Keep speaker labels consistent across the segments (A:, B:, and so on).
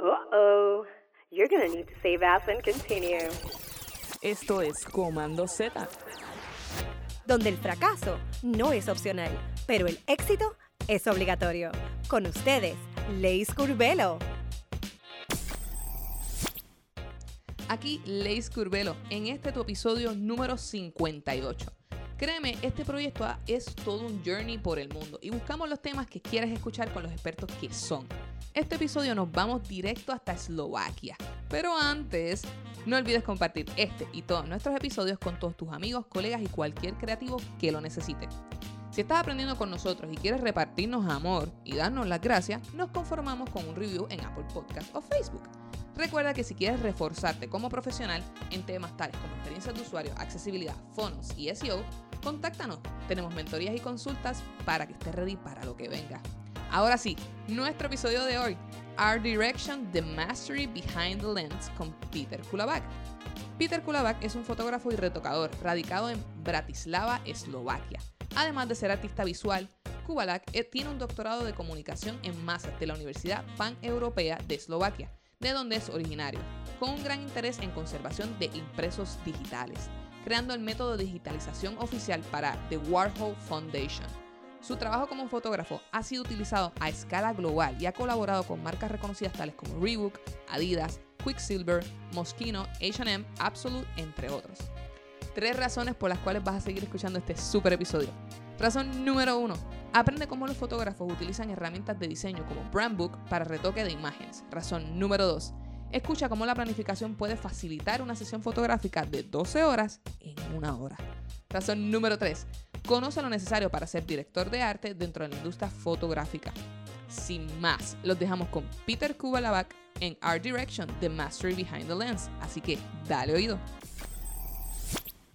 A: Uh-oh. You're gonna need to save ass and continue.
B: Esto es Comando Z.
C: donde el fracaso no es opcional, pero el éxito es obligatorio. Con ustedes, Leis Curvelo.
B: Aquí Leis Curvelo, en este tu episodio número 58. Créeme, este proyecto es todo un journey por el mundo y buscamos los temas que quieres escuchar con los expertos que son. Este episodio nos vamos directo hasta Eslovaquia. Pero antes, no olvides compartir este y todos nuestros episodios con todos tus amigos, colegas y cualquier creativo que lo necesite. Si estás aprendiendo con nosotros y quieres repartirnos amor y darnos las gracias, nos conformamos con un review en Apple Podcast o Facebook. Recuerda que si quieres reforzarte como profesional en temas tales como experiencias de usuario, accesibilidad, fondos y SEO, contáctanos. Tenemos mentorías y consultas para que estés ready para lo que venga. Ahora sí, nuestro episodio de hoy, Art Direction, The Mastery Behind the Lens con Peter Kulabak. Peter Kulabak es un fotógrafo y retocador radicado en Bratislava, Eslovaquia. Además de ser artista visual, Kubalak eh, tiene un doctorado de comunicación en masas de la Universidad Pan-Europea de Eslovaquia, de donde es originario, con un gran interés en conservación de impresos digitales, creando el método de digitalización oficial para The Warhol Foundation. Su trabajo como fotógrafo ha sido utilizado a escala global y ha colaborado con marcas reconocidas tales como Reebok, Adidas, Quicksilver, Moschino, H&M, Absolute, entre otros. Tres razones por las cuales vas a seguir escuchando este super episodio. Razón número uno. Aprende cómo los fotógrafos utilizan herramientas de diseño como Brandbook para retoque de imágenes. Razón número dos. Escucha cómo la planificación puede facilitar una sesión fotográfica de 12 horas en una hora. Razón número 3. Conoce lo necesario para ser director de arte dentro de la industria fotográfica. Sin más, los dejamos con Peter Kubalabak en Art Direction, The Mastery Behind the Lens. Así que dale oído.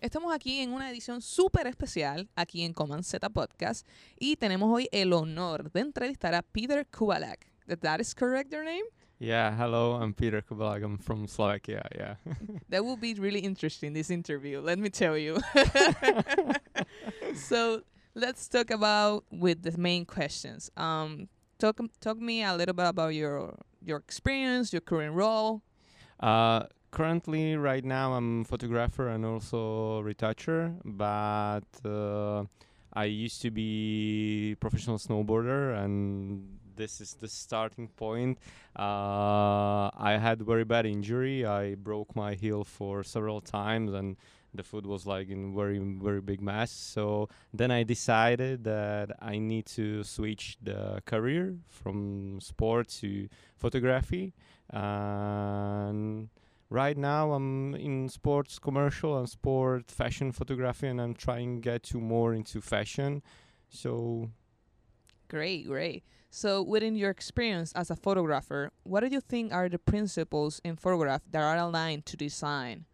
B: Estamos aquí en una edición súper especial, aquí en Command Z Podcast, y tenemos hoy el honor de entrevistar a Peter Kubalak. That is correct, your name?
D: Yeah, hello, I'm Peter Kubalak. I'm from Slovakia. Yeah.
B: That will be really interesting, this interview, let me tell you. so let's talk about with the main questions. Um, talk talk me a little bit about your your experience, your current role.
D: uh, currently, right now, I'm photographer and also retoucher, but uh, I used to be professional snowboarder, and this is the starting point. Uh, I had very bad injury. I broke my heel for several times, and the foot was like in very very big mess. So then I decided that I need to switch the career from sport to photography. And right now I'm in sports commercial and sport fashion photography, and I'm trying to get to more into fashion. So
B: Great, great. So within your experience as a photographer, what do you think are the principles in photograph that are aligned to design?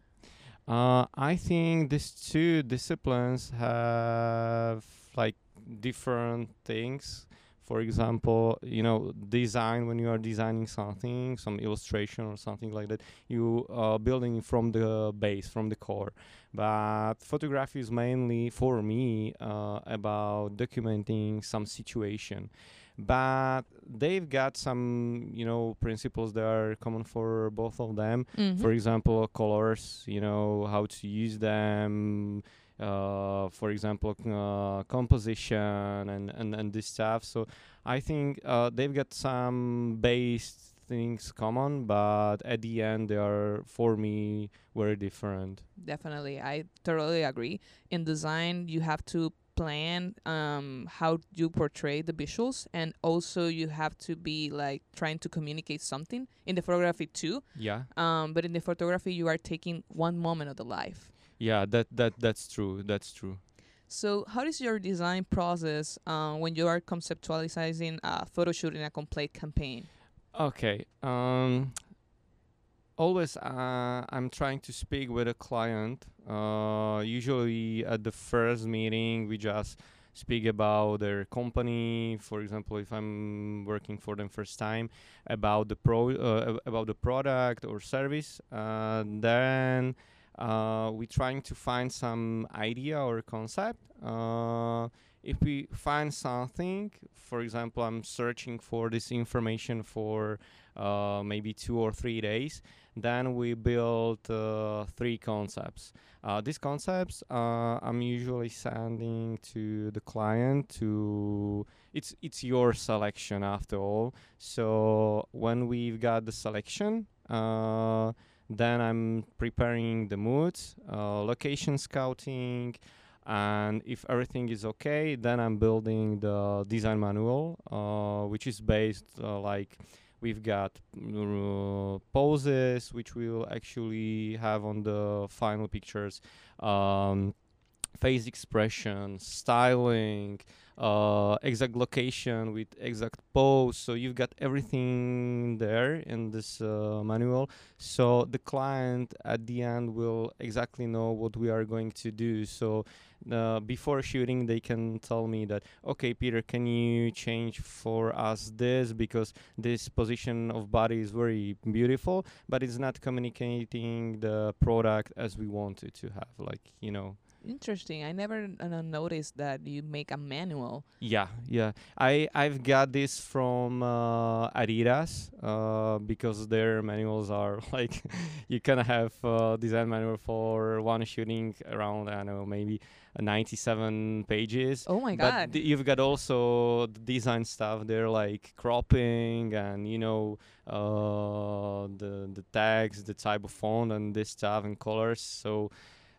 D: Uh, I think these two disciplines have like different things. For example, you know, design when you are designing something, some illustration or something like that, you are building from the base, from the core. But photography is mainly for me uh, about documenting some situation. But they've got some, you know, principles that are common for both of them. For example colors you know how to use them uh, for example uh, composition and, and and this stuff. So i think uh, they've got some base things common but at the end they are for me very different.
B: Definitely, I totally agree. In design, you have to plan um, how you portray the visuals, and also you have to be like trying to communicate something in the photography too.
D: yeah
B: Um, but in the photography, you are taking one moment of the life.
D: yeah that that that's true that's true
B: So, how is your design process uh, when you are conceptualizing a photo shoot in a complete campaign?
D: Okay. Um, always, uh, I'm trying to speak with a client. Uh, usually, at the first meeting, we just speak about their company. For example, if I'm working for them first time, about the pro, uh, about the product or service. Uh, then uh, we're trying to find some idea or concept. Uh, if we find something, for example, I'm searching for this information for maybe two or three days, then we build uh, three concepts. Uh, these concepts uh, I'm usually sending to the client to it's it's your selection after all. So when we've got the selection, then I'm preparing the moods, uh, location scouting, and if everything is okay, then I'm building the design manual, uh, which is based uh, like we've got uh, poses which we'll actually have on the final pictures um, face expression styling uh, exact location with exact pose. So you've got everything there in this uh, manual. So the client at the end will exactly know what we are going to do. So uh, before shooting they can tell me that okay peter can you change for us this because this position of body is very beautiful but it's not communicating the product as we want it to have like you know
B: Interesting. I never uh, noticed that you make a manual.
D: Yeah, yeah. I I've got this from uh, Adidas uh, because their manuals are like you can have uh, design manual for one shooting around I don't know maybe 97 pages.
B: Oh my
D: but
B: god.
D: th- you've got also the design stuff. They're like cropping and you know uh, the the tags, the type of font and this stuff and colors. So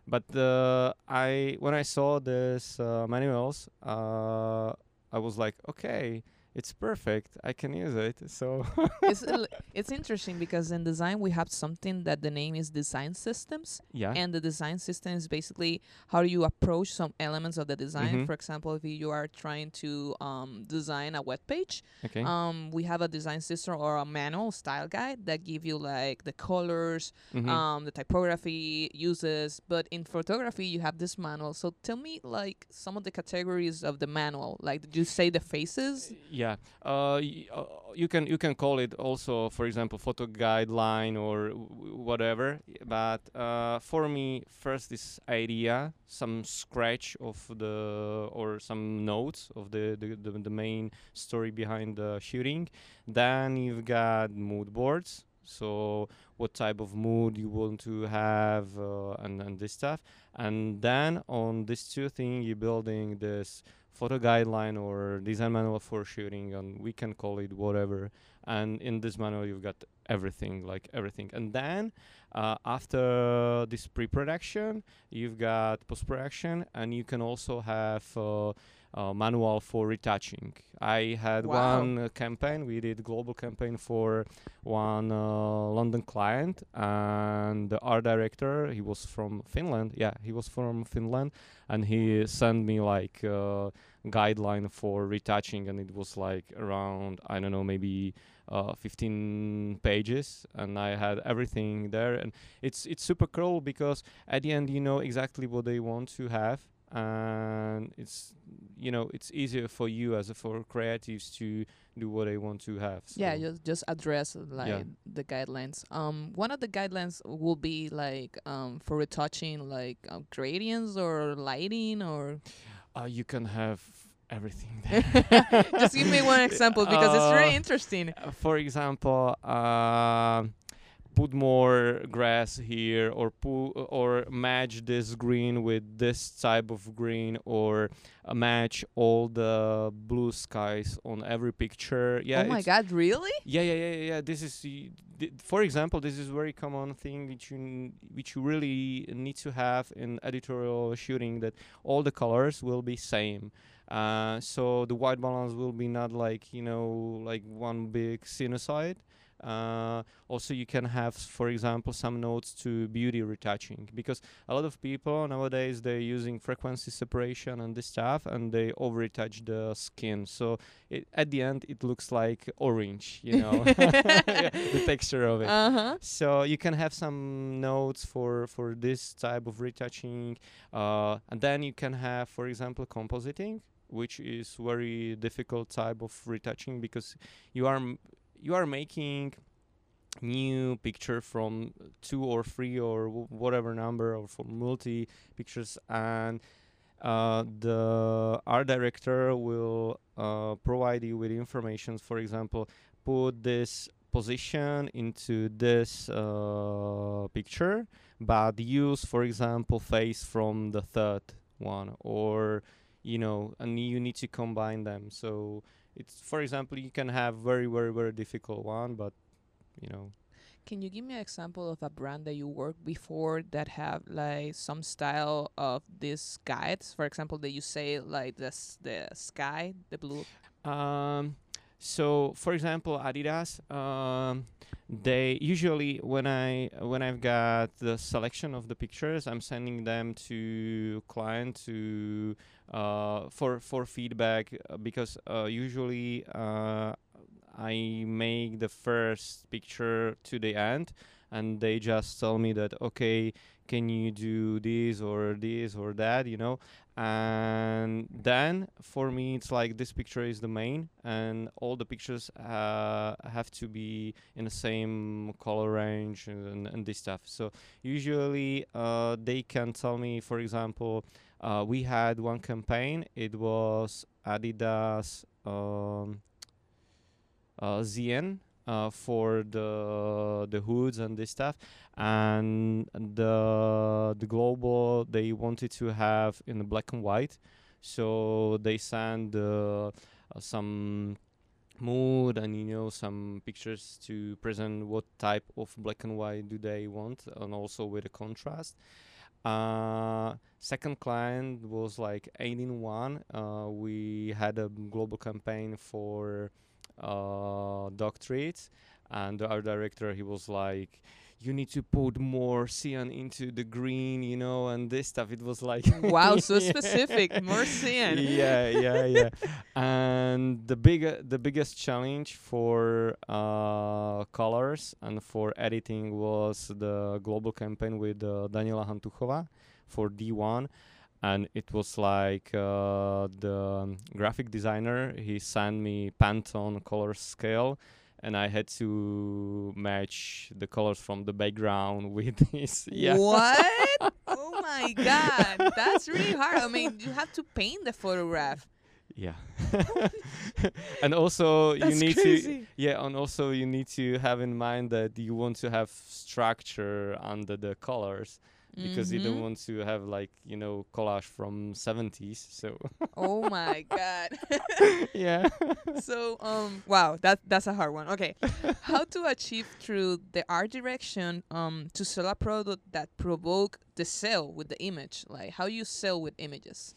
D: but uh, I when I saw this uh, manuals, uh, I was like, okay, it's perfect. I can use it. So
B: it's it's interesting because in design we have something that the name is design systems
D: yeah,
B: and the design system is basically how do you approach some elements of the design
D: Mhm.
B: for example if you are trying to um, design a web page
D: okay,
B: um, we have a design system or a manual style guide that give you like the colors
D: Mhm.
B: um, the typography uses but in photography you have this manual so tell me like some of the categories of the manual like did you say the faces
D: yeah. Uh, y- uh, you can you can call it also, for example, photo guideline or whatever. But uh, for me, first this idea, some scratch of the or some notes of the the, the, the main story behind the shooting. Then you've got mood boards. So what type of mood you want to have uh, and, and this stuff. And then on these two things, you're building this photo guideline or design manual for shooting and we can call it whatever. And in this manual you've got everything like everything. And then uh, after this pre-production you've got post-production and you can also have uh, uh, manual for retouching i had
B: Wow.
D: one uh, campaign we did global campaign for one uh, london client and the art director he was from finland yeah he was from finland and he sent me like uh, guideline for retouching and it was like around i don't know maybe uh, 15 pages and i had everything there and it's it's super cool because at the end you know exactly what they want to have and it's you know it's easier for you as a for creatives to do what they want to have
B: yeah just just address uh, like the guidelines. Um one of the guidelines will be like um for retouching like um, gradients or lighting or
D: uh, you can have everything there.
B: just give me one example because it's really
D: Uh,
B: interesting.
D: uh, for example, uh, put more grass here, or pu- or match this green with this type of green, or uh, match all the blue skies on every picture. Yeah.
B: oh my god really
D: Yeah, yeah, yeah, yeah, yeah. This is, th- for example, this is very common thing which you n- which you really need to have in editorial shooting that all the colors will be same. Uh, so the white balance will be not like you know like one big sinusoid. Uh, also, you can have, for example, some notes to beauty retouching because a lot of people nowadays they're using frequency separation and this stuff, and they over retouch the skin. So it, at the end, it looks like orange, you know, the texture of it.
B: uh-huh
D: So you can have some notes for for this type of retouching, uh, and then you can have, for example, compositing, which is very difficult type of retouching because you are m- you are making new picture from two or three or w- whatever number or from multi pictures and uh, the art director will uh, provide you with information. For example, put this position into this uh, picture, but use, for example, face from the third one, or you know, and you need to combine them. So it's, for example, you can have very, very, very difficult one, but you know,
B: Can you give me an example of a brand that you worked before that have like some style of these guides? For example, that you say like the s- the sky, the blue.
D: Um, so for example, Adidas, um, they usually when I when I've got the selection of the pictures, I'm sending them to client to uh, for for feedback uh, because uh, usually uh, I make the first picture to the end, and they just tell me that okay, can you do this or this or that, you know, and then for me it's like this picture is the main and all the pictures uh, have to be in the same color range and, and this stuff. So usually uh, they can tell me for example uh, we had one campaign. It was adidas um, uh, ZN uh, for the the hoods and this stuff. And the the global they wanted to have in the black and white. So they send uh, uh, some mood and you know some pictures to present what type of black and white do they want and also with a contrast. Uh, second client was like 18 one. Uh, we had a global campaign for uh, dog treats. And our director he was like you need to put more cyan into the green you know and this stuff. It was like
B: Wow, so specific, more cyan.
D: yeah yeah yeah. And the big the biggest challenge for uh, colors and for editing was the global campaign with uh, Daniela Hantuchova for D1 and it was like uh, the um, graphic designer he sent me Pantone color scale and I had to match the colors from the background with this yeah
B: What? oh my god, that's really hard. I mean, you have to paint the photograph.
D: yeah and also
B: That's
D: you need to yeah and also you need to have in mind that you want to have structure under the colors because you don't
B: Mhm.
D: want to have like you know collage from 70s so
B: Oh my god.
D: yeah
B: so um wow that that's a hard one okay how to achieve through the art direction um to sell a product that provoke the sale with the image like how you sell with images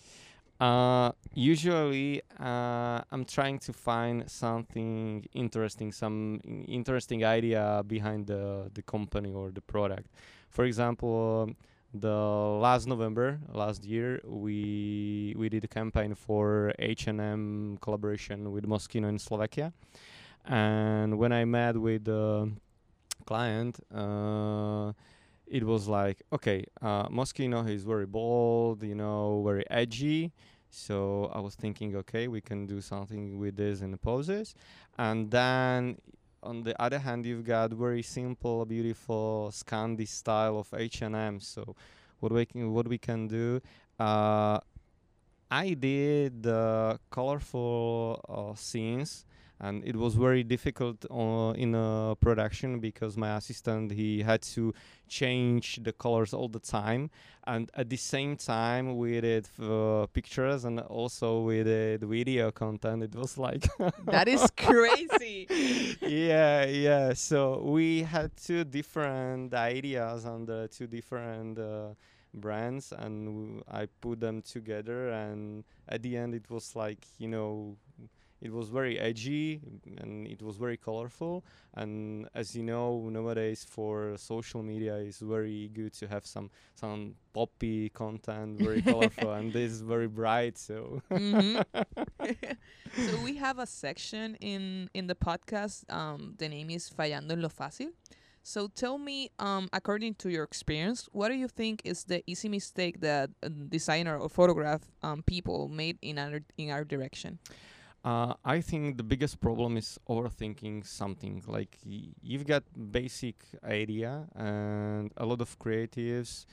D: Uh, usually, uh, I'm trying to find something interesting, some interesting idea behind the the company or the product. For example, um, the last November last year, we we did a campaign for H&M collaboration with Moschino in Slovakia, and when I met with the client. Uh, it was like okay uh moschino is very bold you know very edgy so i was thinking okay we can do something with this in the poses and then on the other hand you've got very simple beautiful scandi style of h&m so what we can what we can do uh i did the colorful uh, scenes and it was very difficult uh, in uh, production because my assistant he had to change the colors all the time. And at the same time we did uh, pictures and also we did video content. It was like
B: that is crazy.
D: Yeah yeah. So we had two different ideas on the two different uh, brands and w- i put them together and at the end it was like you know it was very edgy and it was very colorful. And as you know nowadays for social media it's very good to have some some poppy content very colorful and this is very bright so.
B: Hmm so we have a section in in the podcast um the name is fallando en lo fácil. So tell me um according to your experience what do you think is the easy mistake that a designer or photograph um people made in our in our direction
D: Uh, I think the biggest problem is overthinking something. Like y- you've got basic idea, and a lot of creatives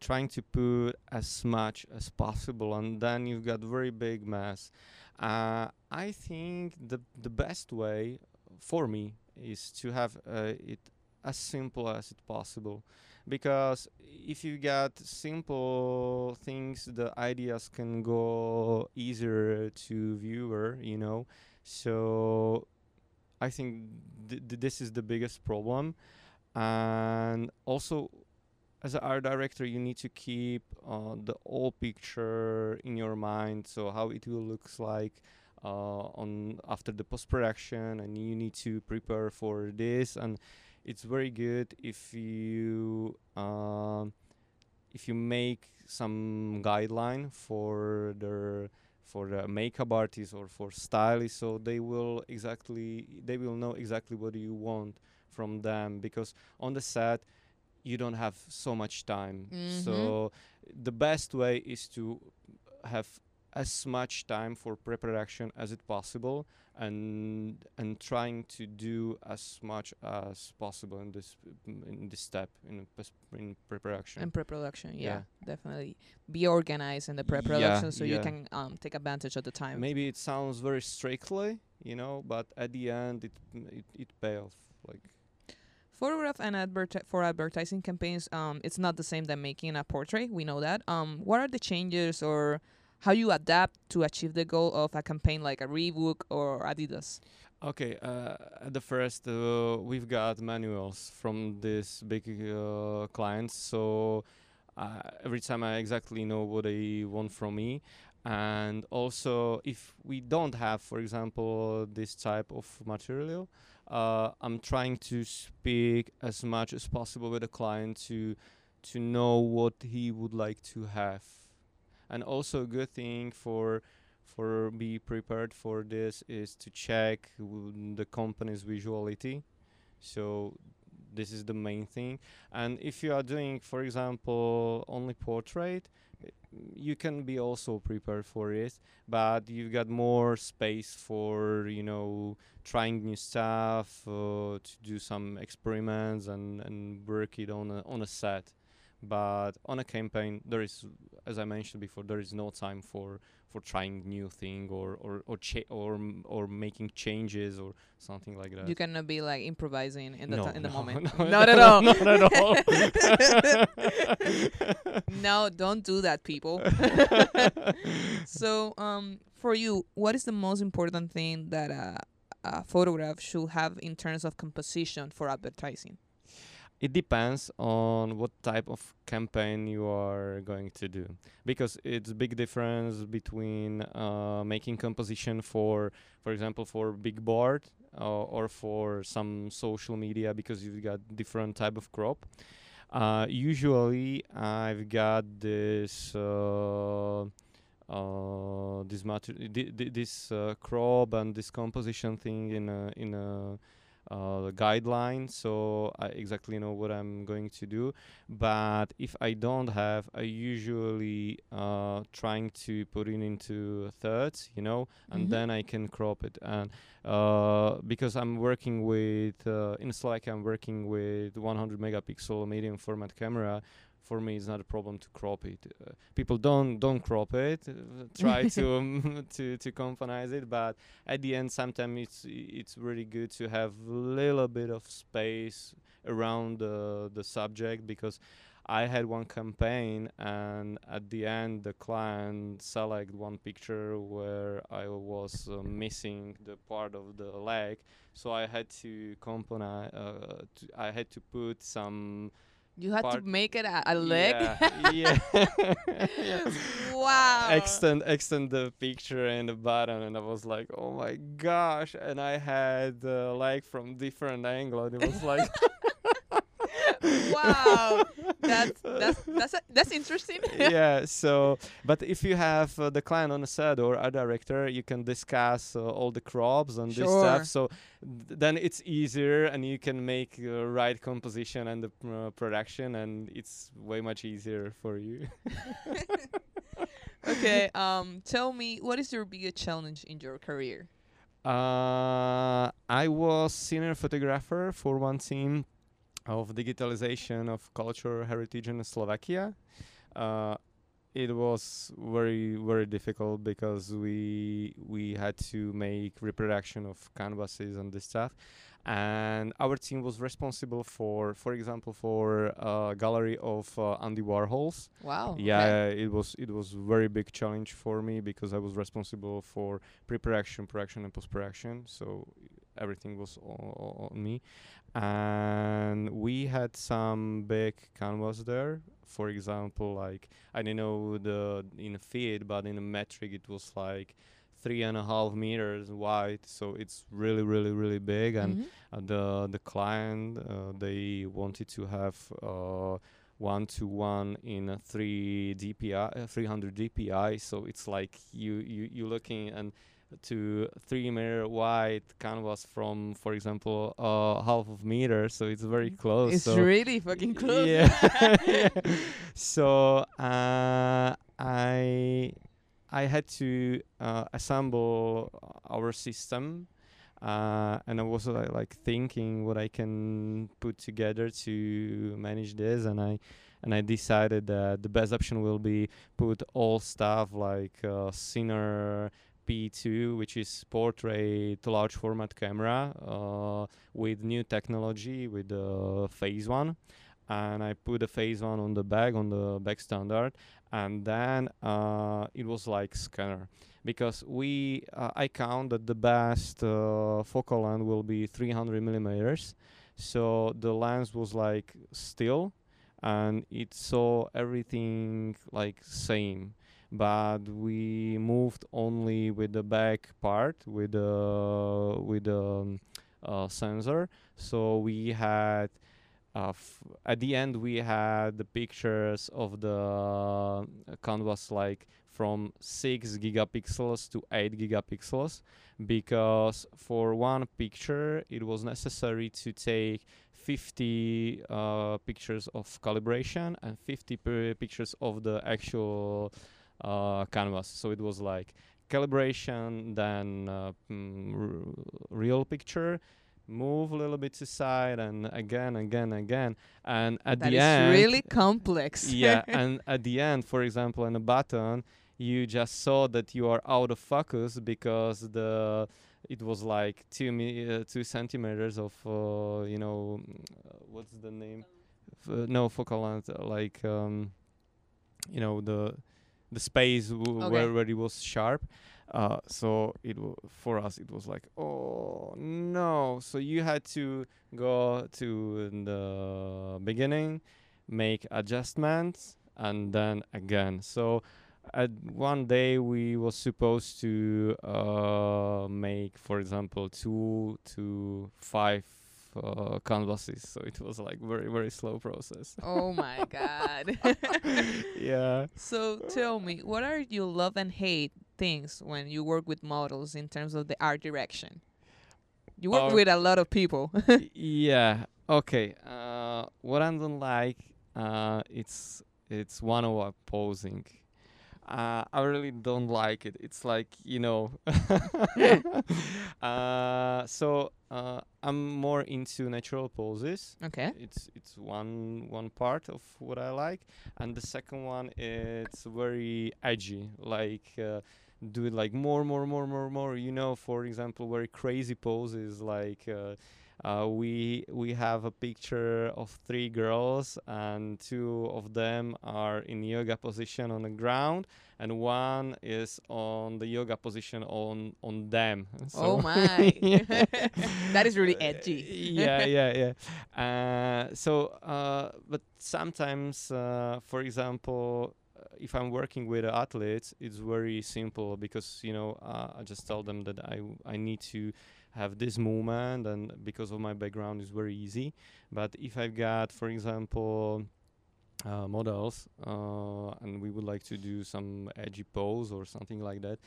D: trying to put as much as possible, and then you've got very big mess. Uh, I think the the best way for me is to have uh, it as simple as it possible because if you got simple things the ideas can go easier to viewer you know? So i think th- th- this is the biggest problem. And also as an art director you need to keep uh, the whole picture in your mind. So how it will looks like uh, on after the post production and you need to prepare for this. And it's very good if you um, if you make some guideline for the for the makeup artist or for stylists so they will exactly they will know exactly what you want from them because on the set you don't have so much time
B: Mhm.
D: so the best way is to have as much time for pre-production as it possible and and trying to do as much as possible in this in this step in in pre-production.
B: In pre-production yeah,
D: Yeah.
B: definitely. Be organized in the pre-production so you can um, take advantage of the time.
D: Maybe it sounds very strictly you know but at the end it it, it pay off like
B: photograph and advert for advertising campaigns um it's not the same than making a portrait we know that. Um what are the changes or how you adapt to achieve the goal of a campaign like a Reebok or Adidas
D: Okay, uh, at the first, uh, we've got manuals from these big uh, clients, so uh, every time I exactly know what they want from me. And also, if we don't have, for example, this type of material, uh, I'm trying to speak as much as possible with the client to to know what he would like to have. And also, a good thing for for be prepared for this is to check the company's visuality. So this is the main thing. And if you are doing for example only portrait you can be also prepared for it but you've got more space for you know trying new stuff uh, to do some experiments and and work it on a on a set but on a campaign there is as i mentioned before there is no time for for trying new thing or or or cha- or or making changes or something like that.
B: You cannot be like improvising in the
D: no,
B: ti- in the moment.
D: no,
B: not at
D: no,
B: all.
D: not at all.
B: No don't do that people. So um for you what is the most important thing that a, a photograph should have in terms of composition for advertising
D: it depends on what type of campaign you are going to do. Because it's big difference between uh, making composition for for example for big board uh, or for some social media because you've got different type of crop. Uh, usually i've got this uh, uh, this mater- di- di- this uh, crop and this composition thing in a in a uh, guideline so I exactly know what I'm going to do but if I don't have I usually uh, trying to put it into thirds you know and
B: Mhm.
D: then I can crop it and uh, because I'm working with uh, in Slack I'm working with 100 megapixel medium format camera for me it's not a problem to crop it. Uh, people don't don't crop it uh, try to um, to to componize it but at the end sometimes it's it's really good to have a little bit of space around the the subject because I had one campaign and at the end the client selected one picture where I was uh, missing the part of the leg. So I had to componize uh, to, I had to put some
B: you had to make it a, a leg?
D: yeah, yeah.
B: wow.
D: Extend extend the picture and the button and i was like oh my gosh. And i had uh, like from different angle and it was like
B: wow. That's that's that's a, that's interesting.
D: Yeah so but if you have uh, the client on the set or a director you can discuss uh, all the crops and this stuff. So th- then it's easier and you can make uh, right composition and the uh, production and it's way much easier for you.
B: Okay um tell me what is your biggest challenge in your career?
D: Uh, I was senior photographer for one team of digitalization of culture heritage in Slovakia, uh, it was very very difficult because we we had to make reproduction of canvases and this stuff and our team was responsible for for example for a gallery of uh, andy warhols
B: Wow. okay.
D: yeah it was it was very big challenge for me because i was responsible for pre-production production and post-production so everything was on me and we had some big canvas there. For example like i don't know the in feet but in a metric it was like three and a half meters wide. So it's really really really big. And
B: Mhm.
D: uh, the the client uh, they wanted to have uh, one to one in a 3 dpi uh, 300 dpi so it's like you you you looking and to three meter wide canvas from for example uh half of meter so it's very close
B: It's
D: so
B: really fucking close.
D: yeah. so uh, I I had to uh, assemble our system, uh, and I was uh, like thinking what I can put together to manage this, and I and I decided that the best option will be put all stuff like uh, Sinar P2, which is portrait large format camera uh, with new technology with the phase one. And I put the phase one on the back, on the back standard, and then uh, it was like scanner. Because we uh, I count that the best uh, focal length will be 300 millimeters, so the lens was like still, and it saw everything like same. But we moved only with the back part with the with the um, uh, sensor, so we had uh, at the end we had the pictures of the uh, canvas like from 6 gigapixels to 8 gigapixels because for one picture it was necessary to take 50 uh, pictures of calibration and 50 p- pictures of the actual canvas. So it was like calibration then uh, mm, r- real picture move a little bit to side and again again again. And at
B: That
D: the end
B: really complex.
D: yeah and at the end for example in a button you just saw that you are out of focus because the it was like two mi- uh, two centimeters of uh, you know uh, what's the name? F- uh, no focal length uh, like um you know the the space w-
B: Okay.
D: where, where it was sharp uh, so it w- for us it was like oh no so you had to go to the beginning make adjustments and then again so at one day we was supposed to uh, make for example two to five uh, canvases so it was like very very slow process
B: oh my god.
D: yeah
B: so tell me, what are your love and hate things when you work with models in terms of the art direction? You work
D: Oh.
B: with a lot of people.
D: Yeah okay uh what i don't like uh it's it's one hour posing uh, I really don't like it. It's like you know. uh, so uh, I'm more into natural poses.
B: okay.
D: It's it's one one part of what I like, and the second one it's very edgy. Like uh, do it like more, more, more, more, more. You know, for example, very crazy poses like. Uh, we we have a picture of three girls and two of them are in yoga position on the ground and one is on the yoga position on on them.
B: Oh my. That is really
D: Uh,
B: edgy.
D: yeah, yeah, yeah. Uh, so, uh, but sometimes, uh, for example, uh, if I'm working with athletes, it's very simple because you know uh, I just tell them that I I need to have this movement, and because of my background, it's very easy. But if I've got, for example, uh, models, uh, and we would like to do some edgy pose or something like that.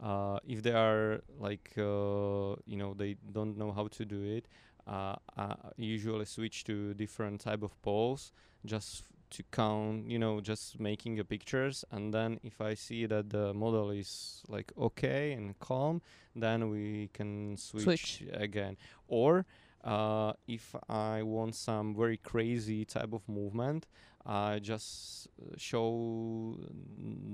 D: Uh, if they are like, uh, you know, they don't know how to do it, uh, I usually switch to different type of pose just to count, you know, just making the pictures. And then if I see that the model is like okay and calm, then we can switch,
B: Switch.
D: again. Or Uh, if I want some very crazy type of movement, I just uh, show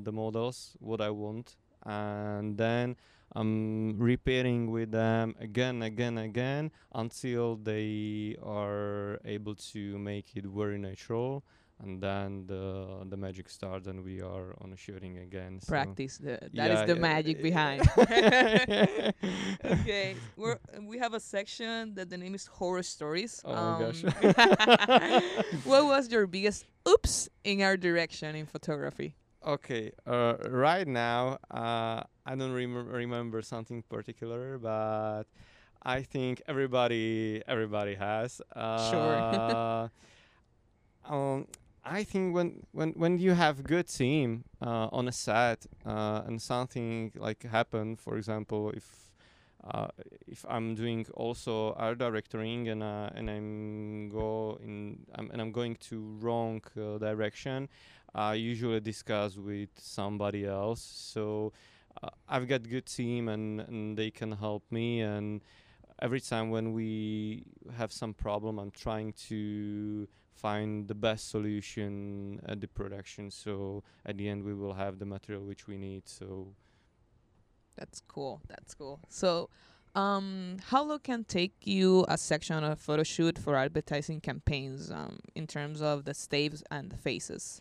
D: the models what I want, and then I'm repairing with them again, again, again until they are able to make it very natural and then the the magic starts and we are on a shooting again so
B: Practice. The, that is
D: Yeah,
B: the
D: yeah,
B: magic
D: yeah.
B: behind. okay, we're we have a section that the name is horror stories.
D: Oh my gosh.
B: Um, what was your biggest oops in our direction in photography?
D: okay uh, right now uh, i don't rem- remember something particular but i think everybody everybody has uh, um, I think when, when, when you have good team uh, on a set uh, and something like happen, for example, if uh, if I'm doing also art directoring and uh, and I'm go in I'm, and I'm going to wrong uh, direction, I usually discuss with somebody else. So uh, I've got good team and, and they can help me and every time when we have some problem i'm trying to find the best solution at the production so at the end we will have the material which we need so
B: That's cool. That's cool. So, um, how long can take you a section of photo shoot for advertising campaigns um, in terms of the staves and the faces?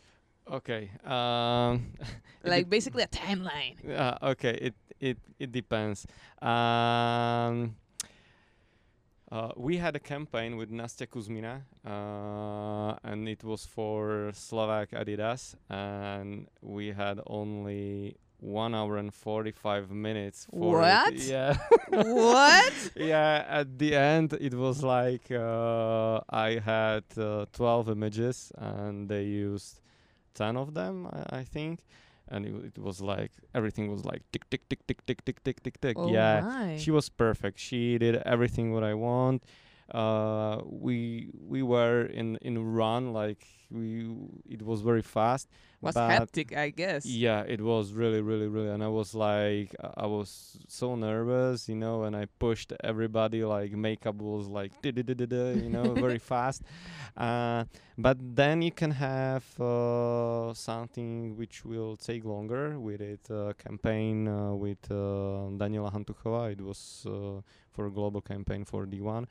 D: okay um
B: Like basically a timeline.
D: uh, okay it it it depends um uh, we had a campaign with Nastia Kuzmina, uh, and it was for Slovak Adidas, and we had only one hour and forty-five minutes. For
B: What?
D: It. Yeah.
B: what?
D: yeah. At the end, it was like uh, I had uh, twelve images, and they used ten of them, I, I think, and it, it was like everything was like tick tick tick tick tick tick tick tick tick.
B: Oh
D: yeah.
B: my.
D: She was perfect. She did everything what I want. Uh, we we were in in run like we. It was very fast.
B: was hectic, I guess.
D: Yeah, it was really really really, and I was like I was so nervous, you know, and I pushed everybody. Like makeup was like you know, very fast. Uh, but then you can have uh, something which will take longer with it. Uh, campaign uh, with uh, Daniela Hantuchova. It was uh, for a global campaign for D1,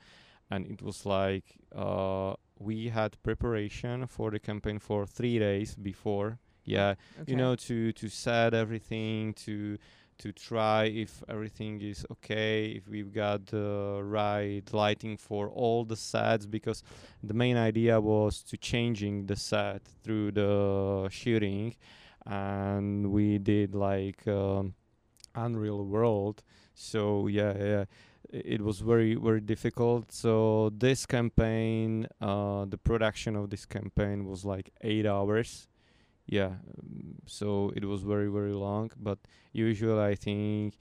D: and it was like uh, we had preparation for the campaign for three days before. Yeah, you know, to to set everything to to try if everything is okay, if we've got the right lighting for all the sets, because the main idea was to changing the set through the shooting, and we did like um, Unreal World. So yeah, yeah, it was very very difficult. So this campaign, uh, the production of this campaign was like eight hours. Yeah, so it was very very long. But usually I think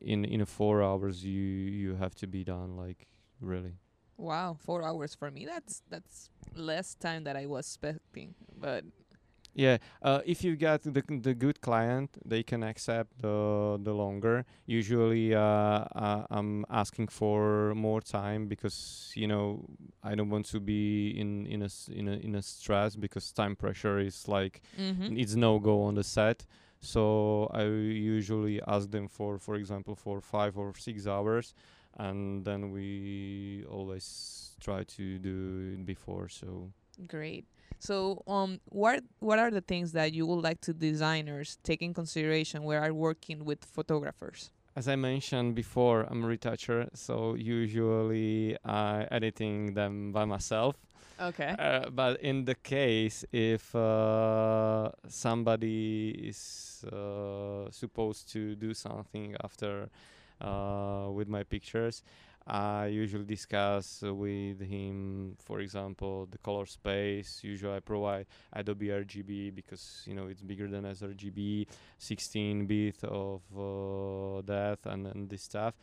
D: in in four hours you you have to be done like really.
B: Wow, four hours for me. That's that's less time that I was expecting. But
D: Yeah, uh, if you get the the good client, they can accept the the longer. Usually, uh, uh, I'm asking for more time because you know I don't want to be in in a s- in a in a stress because time pressure is like
B: mm-hmm.
D: it's no go on the set. So I usually ask them for, for example, for five or six hours, and then we always try to do it before. So
B: Great. So, um, what what are the things that you would like to designers take in consideration when are working with photographers?
D: As I mentioned before, I'm a retoucher, so usually I editing them by myself.
B: Okay.
D: Uh, but in the case if uh, somebody is uh, supposed to do something after uh, with my pictures, I usually discuss with him, for example, the color space. Usually, I provide Adobe RGB because you know it's bigger than sRGB, 16 bit of uh, that and, and this stuff.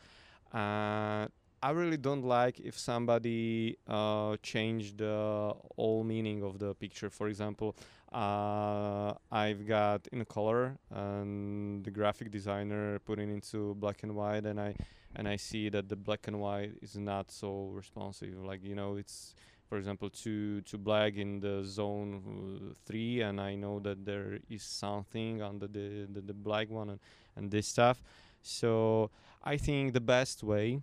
D: Uh, I really don't like if somebody uh, changed the whole meaning of the picture. For example, uh, I've got in color and the graphic designer put it into black and white, and I and I see that the black and white is not so responsive. Like you know, it's for example two two black in the zone uh, three, and I know that there is something under the the, the black one and, and this stuff. So I think the best way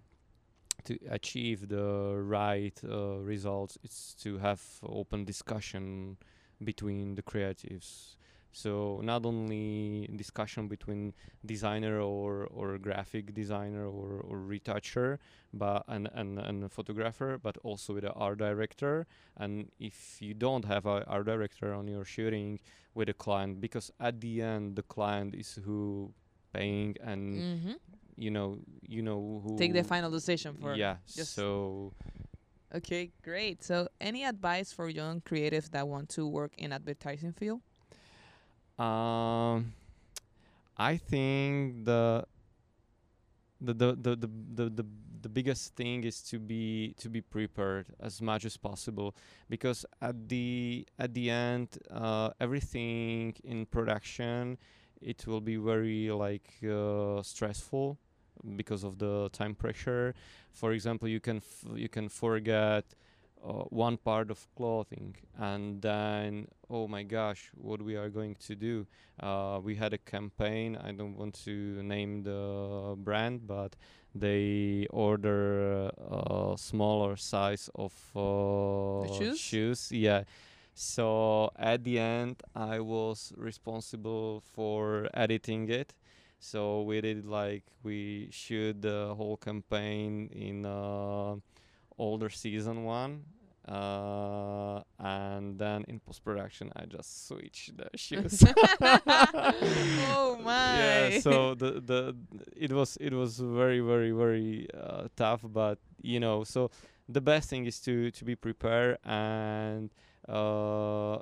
D: to achieve the right uh, results is to have open discussion between the creatives so not only discussion between designer or or graphic designer or, or retoucher but and, and and a photographer but also with an art director and if you don't have a art director on your shooting with a client because at the end the client is who paying and
B: Mm-hmm.
D: You know you know who
B: Take the final decision for.
D: yeah so
B: Okay, great. So, any advice for young creatives that want to work in advertising field?
D: um i think the the the the the, the, the the biggest thing is to be to be prepared as much as possible because at the at the end uh, everything in production it will be very like uh, stressful because of the time pressure. For example you can f- you can forget uh, one part of clothing and then oh my gosh what we are going to do. Uh, we had a campaign i don't want to name the brand but they order a smaller size of uh,
B: shoes?
D: shoes yeah. So at the end i was responsible for editing it so we did like we shoot the whole campaign in uh, older season one uh, and then in post production I just switched the shoes.
B: oh my.
D: yeah, so the the it was it was very very very uh, tough, but you know, so the best thing is to to be prepared and uh,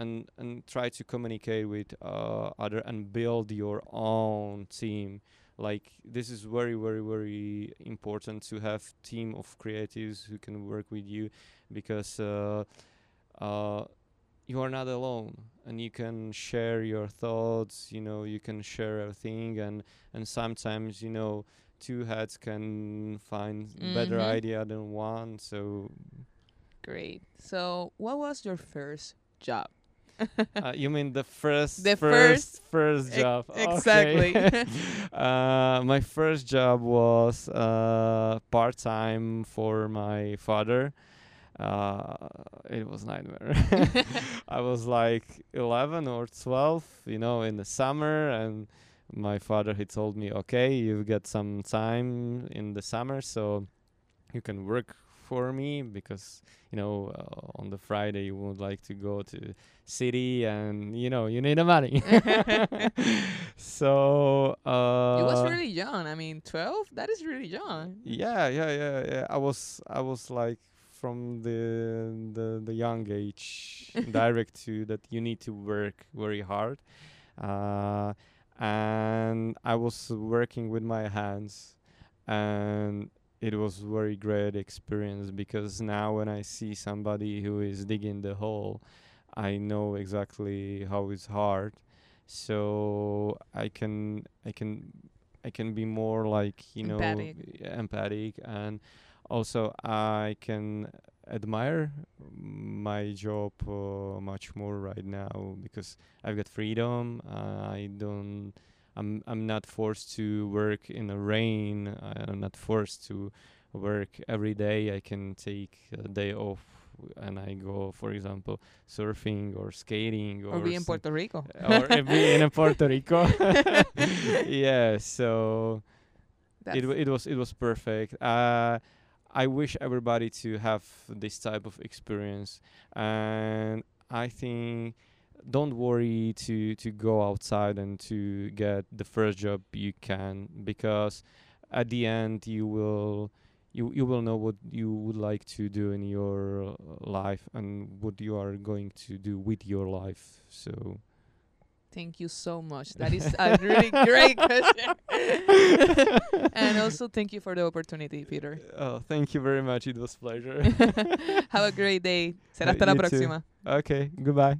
D: and and try to communicate with uh, other and build your own team like this is very very very important to have team of creatives who can work with you because uh, uh, you are not alone and you can share your thoughts you know you can share everything and and sometimes you know two heads can find better
B: Mhm.
D: idea than one so
B: Great. So, what was your first job?
D: uh, you mean the first
B: The
D: first first
B: Ex-
D: job
B: exactly.
D: Okay. uh, my first job was uh, part time for my father uh, it was nightmare i was like 11 or 12 you know in the summer and my father he told me okay you get some time in the summer so you can work for me because you know uh, on the friday you would like to go to city and you know you need the money so uh
B: you was really young. I mean, 12? That is really young.
D: yeah yeah yeah yeah i was i was like from the the, the young age direct to that you need to work very hard uh and i was working with my hands and it was very great experience because now when i see somebody who is digging the hole i know exactly how it's hard so i can i can i can be more like you know
B: Empathic.
D: y- empathic and also i can admire my job uh, much more right now because i've got freedom uh, i don't i'm i'm not forced to work in the rain i'm not forced to work every day i can take a day off and i go for example surfing or skating or,
B: Or be in Puerto Rico.
D: or be in Puerto Rico. yeah, so it
B: That's-
D: wa- it was it was perfect. Uh, I wish everybody to have this type of experience, and I think don't worry to to go outside and to get the first job you can because at the end you will you you will know what you would like to do in your life and what you are going to do with your life so
B: Thank you so much. That is a really great question. and also, thank you for the opportunity, Peter.
D: oh thank you very much it was pleasure
B: Have a great day. Será hasta la
D: You too. okay goodbye